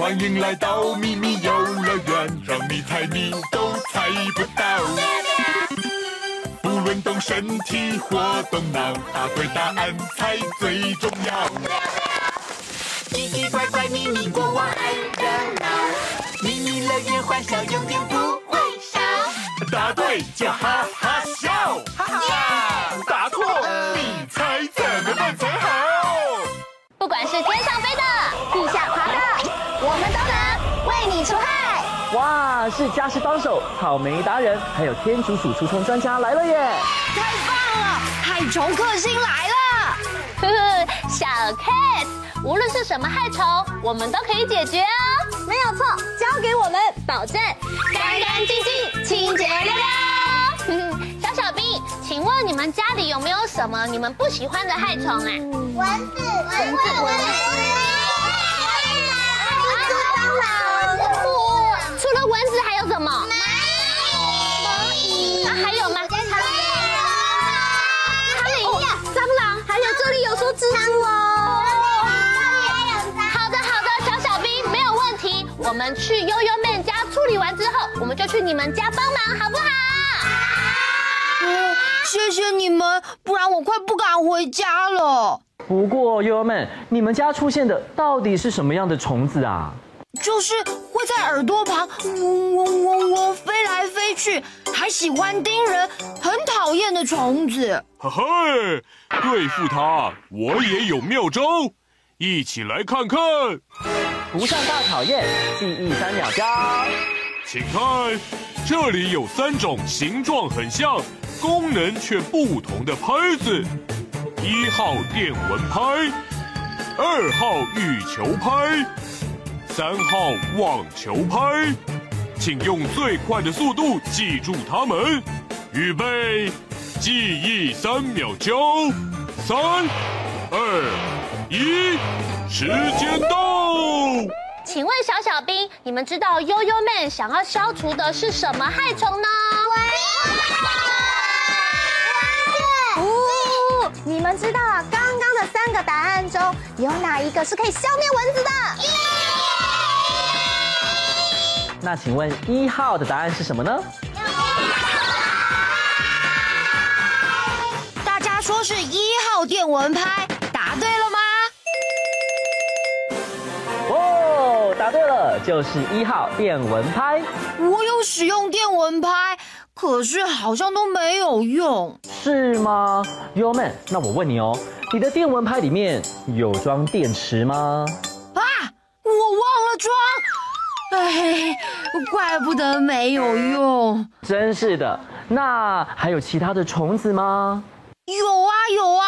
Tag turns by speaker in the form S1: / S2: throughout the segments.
S1: 欢迎来到秘密游乐园，让你猜谜都猜不到。不论动身体或动脑，答对答案才最重要。奇奇怪怪秘密国王爱热闹，秘密乐园欢笑永远不会少。答对就哈哈笑，哈哈！答错你猜怎么办才好？
S2: 不管是天上飞的，地下爬的。
S3: 哇，是家事帮手、草莓达人，还有天竺鼠除虫专家来了耶！
S4: 太棒了，害虫克星来了！
S2: 呵呵，小 case，无论是什么害虫，我们都可以解决哦。
S4: 没有错，交给我们，保证
S2: 干干净净、清洁亮亮。小小兵，请问你们家里有没有什么你们不喜欢的害虫啊？
S5: 蚊子，蚊子，蚊子。
S2: 蚊子还有什么？蚂蚁，蚂蚁，那还有吗？苍蝇，苍蝇，蟑螂，还有这里有说蜘蛛哦。好的，好的，小小兵没有问题。我们去悠悠妹家处理完之后，我们就去你们家帮忙，好不好？
S4: 嗯，谢谢你们，不然我快不敢回家了。
S3: 不过悠悠妹，你们家出现的到底是什么样的虫子啊？
S4: 就是会在耳朵旁嗡嗡嗡嗡飞来飞去，还喜欢叮人，很讨厌的虫子。
S1: 嘿嘿，对付它，我也有妙招，一起来看看。
S3: 不上大考验，记忆三秒教。
S1: 请看，这里有三种形状很像，功能却不同的拍子：一号电蚊拍，二号羽球拍。三号网球拍，请用最快的速度记住它们。预备，记忆三秒，交三、二、一，时间到。
S2: 请问小小兵，你们知道悠悠妹想要消除的是什么害虫呢？
S5: 蚊子。哦，你们知道刚刚的三个答案中有哪一个是可以消灭蚊子的？
S3: 那请问一号的答案是什么呢？
S4: 大家说是一号电蚊拍，答对了吗？
S3: 哦，答对了，就是一号电蚊拍。
S4: 我有使用电蚊拍，可是好像都没有用。
S3: 是吗？？Yo man，，那我问你哦，你的电蚊拍里面有装电池吗？
S4: 啊，我忘了装。哎，怪不得没有用，
S3: 真是的。那还有其他的虫子吗？
S4: 有啊有啊，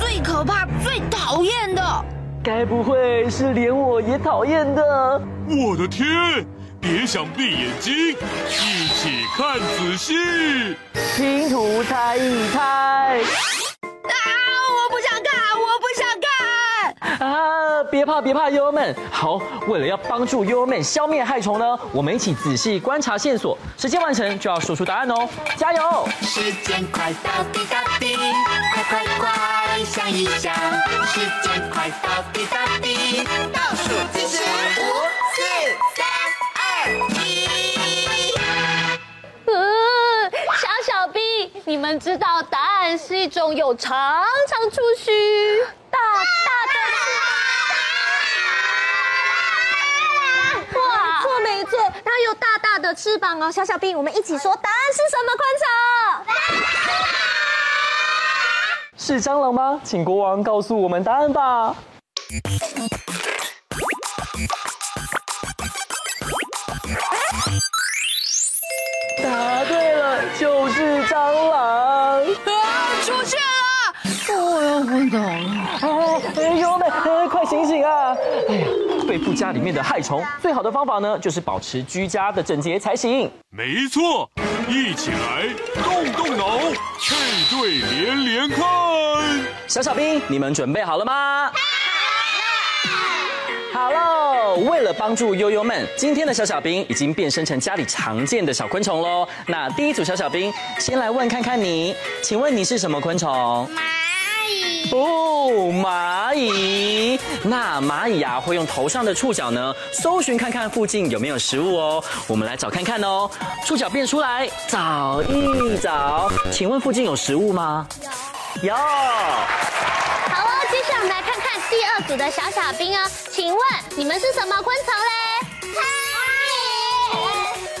S4: 最可怕、最讨厌的，
S3: 该不会是连我也讨厌的？
S1: 我的天！别想闭眼睛，一起看仔细，
S3: 拼图猜一猜。啊！别怕别怕，悠悠们。好，为了要帮助悠悠们消灭害虫呢，我们一起仔细观察线索，时间完成就要说出答案哦，加油！
S6: 时间快到滴答滴，快快快想一想，时间快到滴答滴，倒数计时五、四、三、二、一。
S2: 呃，小小 B，，你们知道答案是一种有
S5: 长长触须、翅膀哦，小小兵，我们一起说答案是什么？昆虫？
S3: 是蟑螂吗？请国王告诉我们答案吧。答对了，就是蟑螂。啊，
S4: 出去了！我要昏倒了。
S3: 哎呦喂，快醒醒啊！哎呀。付家里面的害虫，最好的方法呢，就是保持居家的整洁才行。
S1: 没错，一起来动动脑，配对连连看。
S3: 小小兵，你们准备好了吗？好喽！为了帮助悠悠们，今天的小小兵已经变身成家里常见的小昆虫喽。那第一组小小兵，先来问看看你，请问你是什么昆虫？哦，蚂蚁。那蚂蚁啊，会用头上的触角呢，搜寻看看附近有没有食物哦。我们来找看看哦。触角变出来，找一找。请问附近有食物吗？有。有。
S2: 好哦，接下来我们来看看第二组的小小兵哦。请问你们是什么昆虫嘞？苍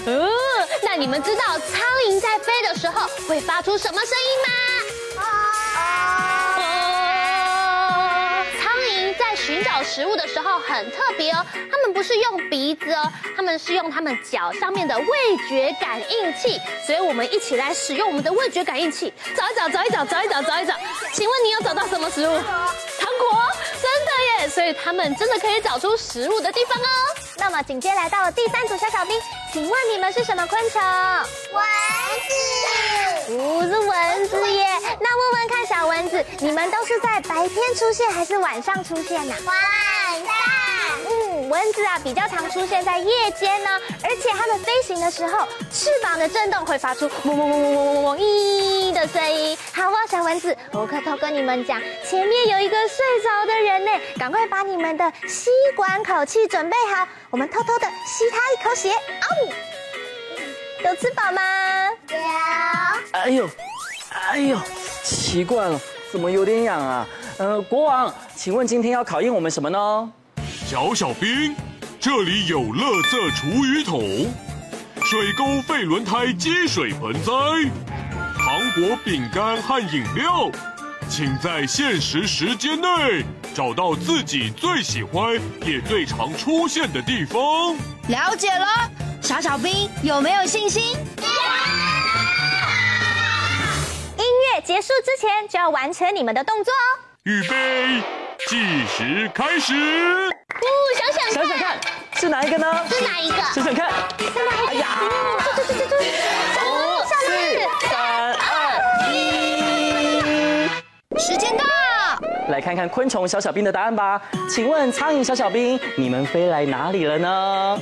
S2: 蝇。哦，那你们知道苍蝇在飞的时候会发出什么声音吗？寻找食物的时候很特别哦，他们不是用鼻子哦，他们是用他们脚上面的味觉感应器，所以我们一起来使用我们的味觉感应器，找一找，找一找，找一找，找一找。请问你有找到什么食物？糖果，真的耶！所以他们真的可以找出食物的地方哦。
S5: 那么紧接来到了第三组小小兵，请问你们是什么昆虫？蚊子，不是蚊子耶。那问问看，小蚊子，你们都是在白天出现还是晚上出现呢？晚上。嗯，蚊子啊比较常出现在夜间呢，而且它们飞行的时候，翅膀的震动会发出嗡嗡嗡嗡嗡嗡嗡咦的声音。好啊，小蚊子，我可偷跟你们讲，前面有一个睡着的人呢，赶快把你们的吸管口气准备好，我们偷偷的吸他一口血。哦，有吃饱吗？有。
S3: 哎呦，哎呦，奇怪了，怎么有点痒啊？呃，国王，请问今天要考验我们什么呢？
S1: 小小兵，这里有垃圾厨余桶、水沟废轮胎积水盆栽、糖果、饼干和饮料，请在限时时间内找到自己最喜欢也最常出现的地方。
S4: 了解了，小小兵有没有信心？
S5: 音乐结束之前就要完成你们的动作哦。
S1: 预备，计时开始。
S2: 哦，想想
S3: 想想看，是哪一个呢？
S2: 是哪一个？
S3: 想想看，
S2: 哎呀，对对对对对，
S3: 五、四、三、二、一，
S4: 时间到！
S3: 来看看昆虫小小兵的答案吧。请问苍蝇小小兵，你们飞来哪里了呢？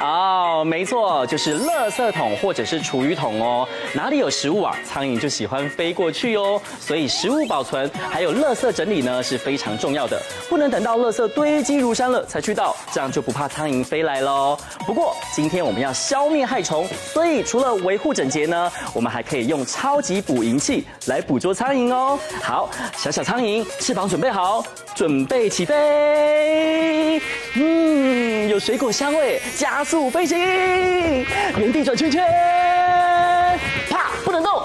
S3: 哦，没错，就是垃圾桶或者是厨余桶哦。哪里有食物啊，苍蝇就喜欢飞过去哦。所以食物保存还有垃圾整理呢是非常重要的，不能等到垃圾堆积如山了才去倒，这样就不怕苍蝇飞来喽。不过今天我们要消灭害虫，所以除了维护整洁呢，我们还可以用超级捕蝇器来捕捉苍蝇哦。好，小小苍蝇，翅膀准备好，准备起飞。嗯，有水果香味，加速飞行，原地转圈圈，啪，不能动，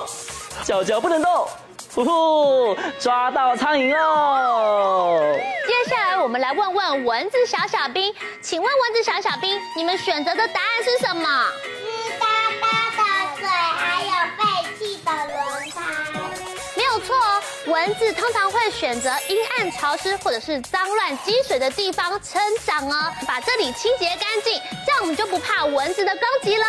S3: 脚脚不能动，呼呼，抓到苍蝇哦！
S2: 接下来我们来问问蚊子小小兵，请问蚊子小小兵，你们选择的答案是什么？蚊子通常会选择阴暗潮湿或者是脏乱积水的地方生长哦，把这里清洁干净，这样我们就不怕蚊子的攻击了。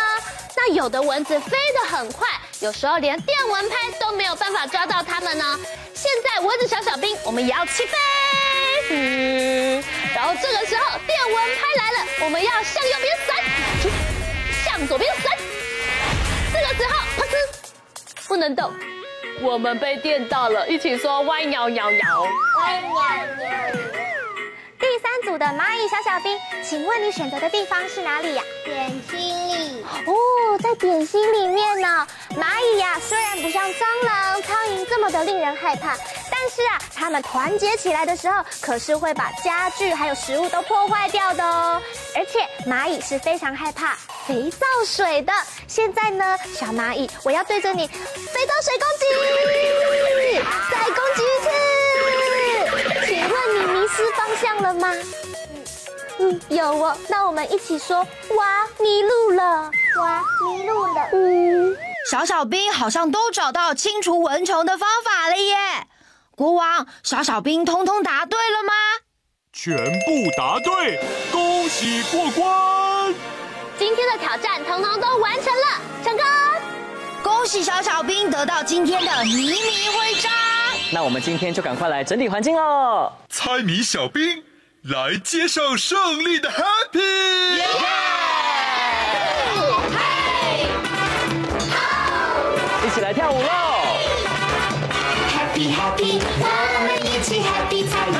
S2: 那有的蚊子飞得很快，有时候连电蚊拍都没有办法抓到它们呢。现在蚊子小小兵，我们也要起飞，嗯，然后这个时候电蚊拍来了，我们要向右边闪，向左边闪，这个时候啪呲，不能动。我们被电到了，一起说歪扭扭扭，歪扭扭。
S5: 第三组的蚂蚁小小兵，请问你选择的地方是哪里呀？点心里。哦，在点心里面呢。蚂蚁呀，虽然不像蟑螂、苍蝇这么的令人害怕，但是啊，它们团结起来的时候，可是会把家具还有食物都破坏掉的哦。而且蚂蚁是非常害怕肥皂水的。现在呢，小蚂蚁，我要对着你肥皂水攻击，再攻击一次。了吗？嗯，有哦。那我们一起说，哇，迷路了，哇，迷路了。嗯。
S4: 小小兵好像都找到清除蚊虫的方法了耶！国王，小小兵通通答对了吗？
S1: 全部答对，恭喜过关！
S2: 今天的挑战通通都完成了，成功！
S4: 恭喜小小兵得到今天的迷你徽章。
S3: 那我们今天就赶快来整理环境喽。
S1: 猜谜小兵来接受胜利的 Happy！
S3: 一起来跳舞喽
S6: ！Happy Happy，我们一起 Happy 猜谜，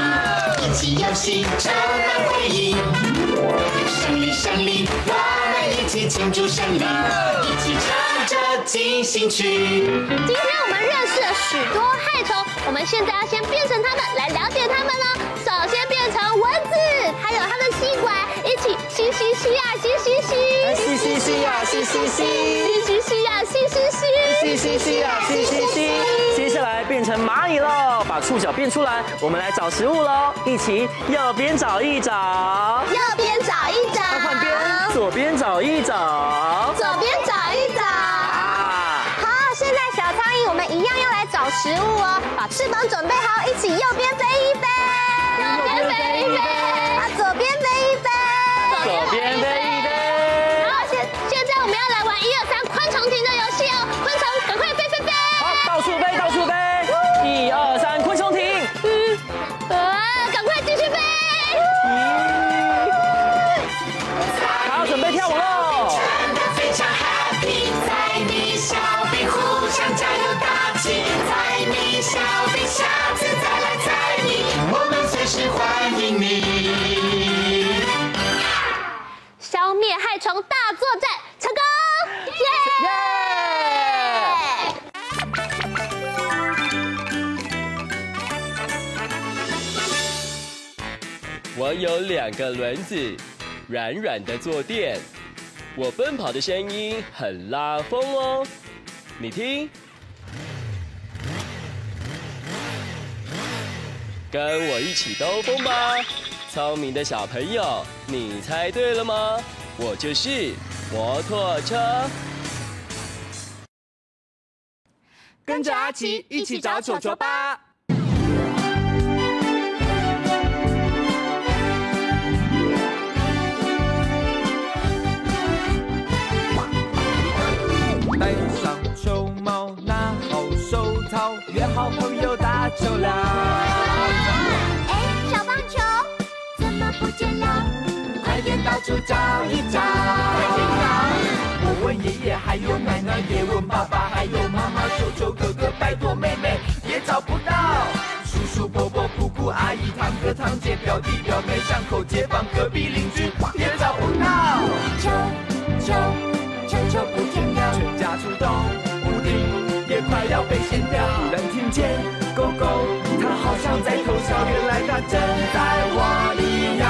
S6: 一起游戏充满回忆。胜利胜利，我们一起庆祝胜利，一起唱着进行曲。
S2: 今天我们认识了许多害虫，我们现在要先变成它们来了解它们呢。蚊子，还有它的吸管，一起吸吸吸呀，吸吸吸，
S3: 吸吸吸呀，吸吸吸，
S2: 吸吸吸呀，吸吸吸，
S3: 吸吸吸呀，吸吸吸。接下来变成蚂蚁喽，把触角变出来，我们来找食物喽，一起右边找一找，
S2: 右边找一找，
S3: 换边，左边找一找，
S2: 左边找一找。
S5: 好，现在小苍蝇，我们一样要来找食物哦，把翅膀准备好，一起右边飞一
S2: 飞，一二三
S7: 两个轮子，软软的坐垫，我奔跑的声音很拉风哦。你听，跟我一起兜风吧，聪明的小朋友，你猜对了吗？我就是摩托车。
S8: 跟着阿奇一起找球球吧。好朋友打球啦！
S5: 哎，小棒球怎么不见了？
S8: 快点到处找一找！快点找！我问爷爷，还有奶奶，也问爸爸，还有妈妈，求求哥哥，拜托妹妹，也找不到。叔叔伯伯、姑姑阿姨、堂哥堂姐、表弟表妹、巷口街坊、隔壁邻好像在偷笑，原来它正在挖泥呀。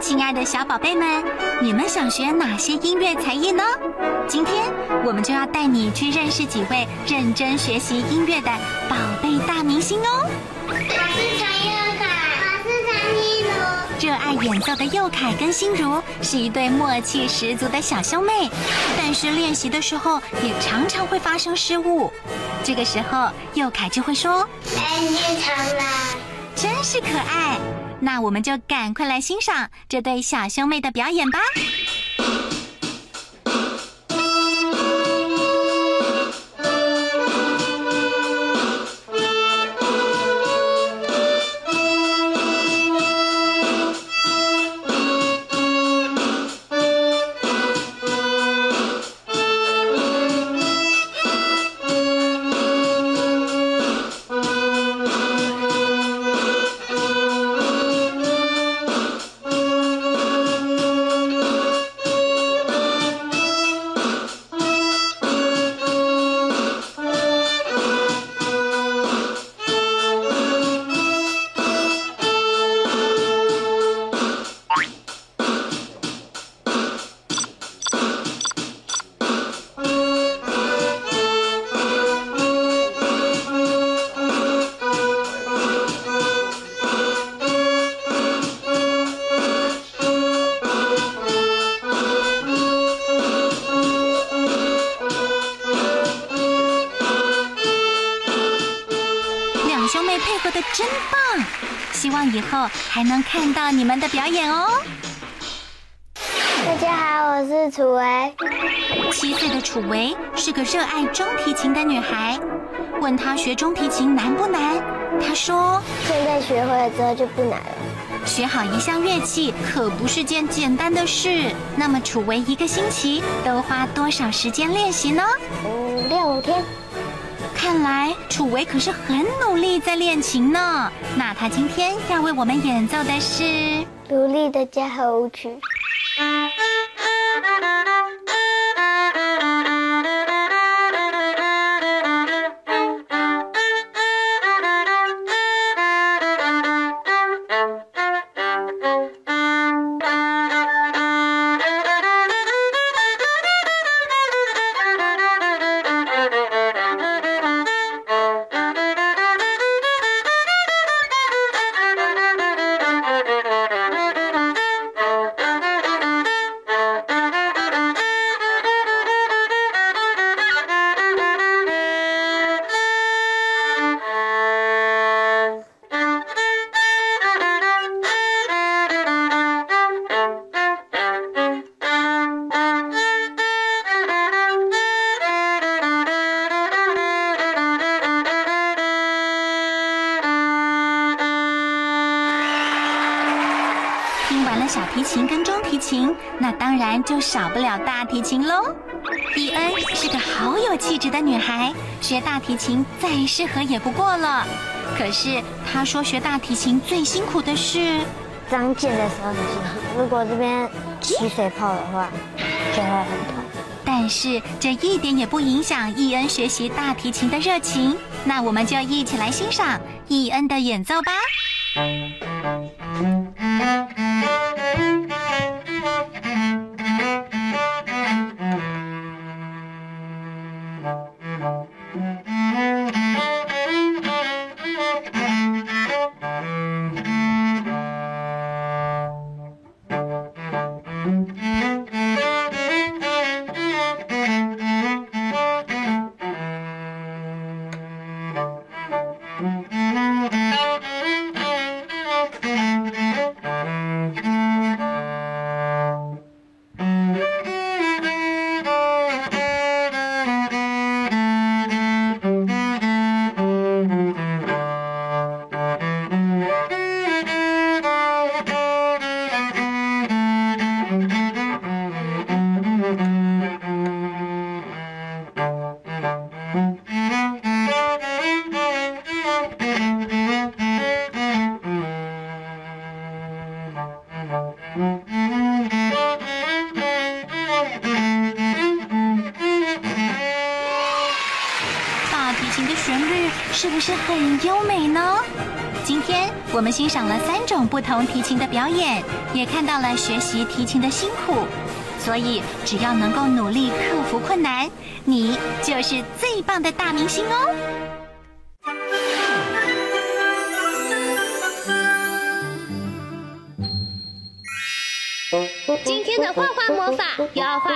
S9: 亲爱的小宝贝们，你们想学哪些音乐才艺呢？今天我们就要带你去认识几位认真学习音乐的宝贝大明星哦。演奏的佑凯跟心如是一对默契十足的小兄妹，但是练习的时候也常常会发生失误。这个时候，佑凯就会说：“
S5: 来练唱啦！”
S9: 真是可爱。那我们就赶快来欣赏这对小兄妹的表演吧。真棒！希望以后还能看到你们的表演哦。
S5: 大家好，我是楚维。
S9: 七岁的楚维是个热爱中提琴的女孩。问她学中提琴难不难？她说：
S5: 现在学会了之后就不难了。
S9: 学好一项乐器可不是件简单的事。那么楚维一个星期都花多少时间练习呢？
S5: 五六天。
S9: 看来楚维可是很努力在练琴呢。那他今天要为我们演奏的是
S5: 独立的家和舞曲。
S9: 小提琴跟中提琴，那当然就少不了大提琴喽。伊恩是个好有气质的女孩，学大提琴再适合也不过了。可是她说学大提琴最辛苦的是
S5: 长茧的时候很辛苦，如果这边起水泡的话就会很痛。
S9: 但是这一点也不影响伊恩学习大提琴的热情。那我们就一起来欣赏伊恩的演奏吧。我们欣赏了三种不同提琴的表演，也看到了学习提琴的辛苦。所以，只要能够努力克服困难，你就是最棒的大明星哦！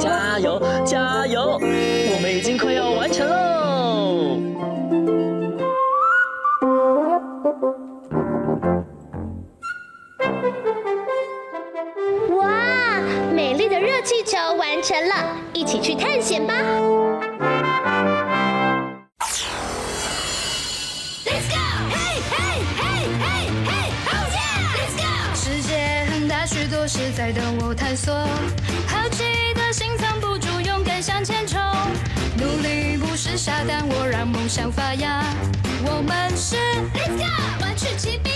S3: 加油，加油！我们已经快要完成
S2: 喽！是在
S10: 等我探索。好奇的心藏不住，勇敢向前冲。努力不是傻蛋，我让梦想发芽。我们是 Let's go，玩具骑兵。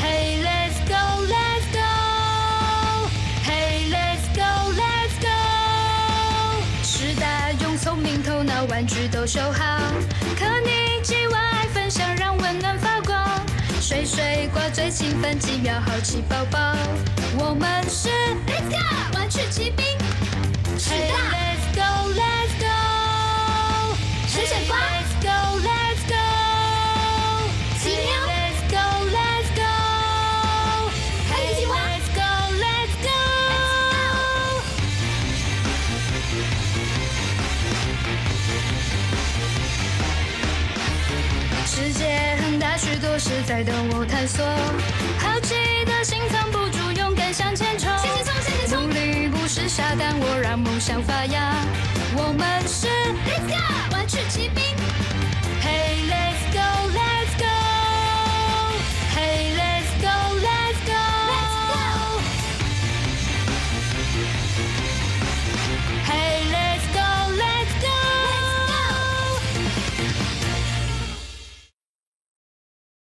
S10: Hey let's go let's go。Hey let's go let's go。时代用聪明头脑，玩具都修好。可你既玩爱分享，让温暖发光。水水挂最勤奋，几秒好奇宝宝。我们是 Let's go 玩具骑兵。Hey let's go let's go。水水挂。等我探索。好奇的心藏不住，勇敢向前冲。向前冲，向前冲。努力不是傻蛋，我让梦想发芽。我们是 Let's go。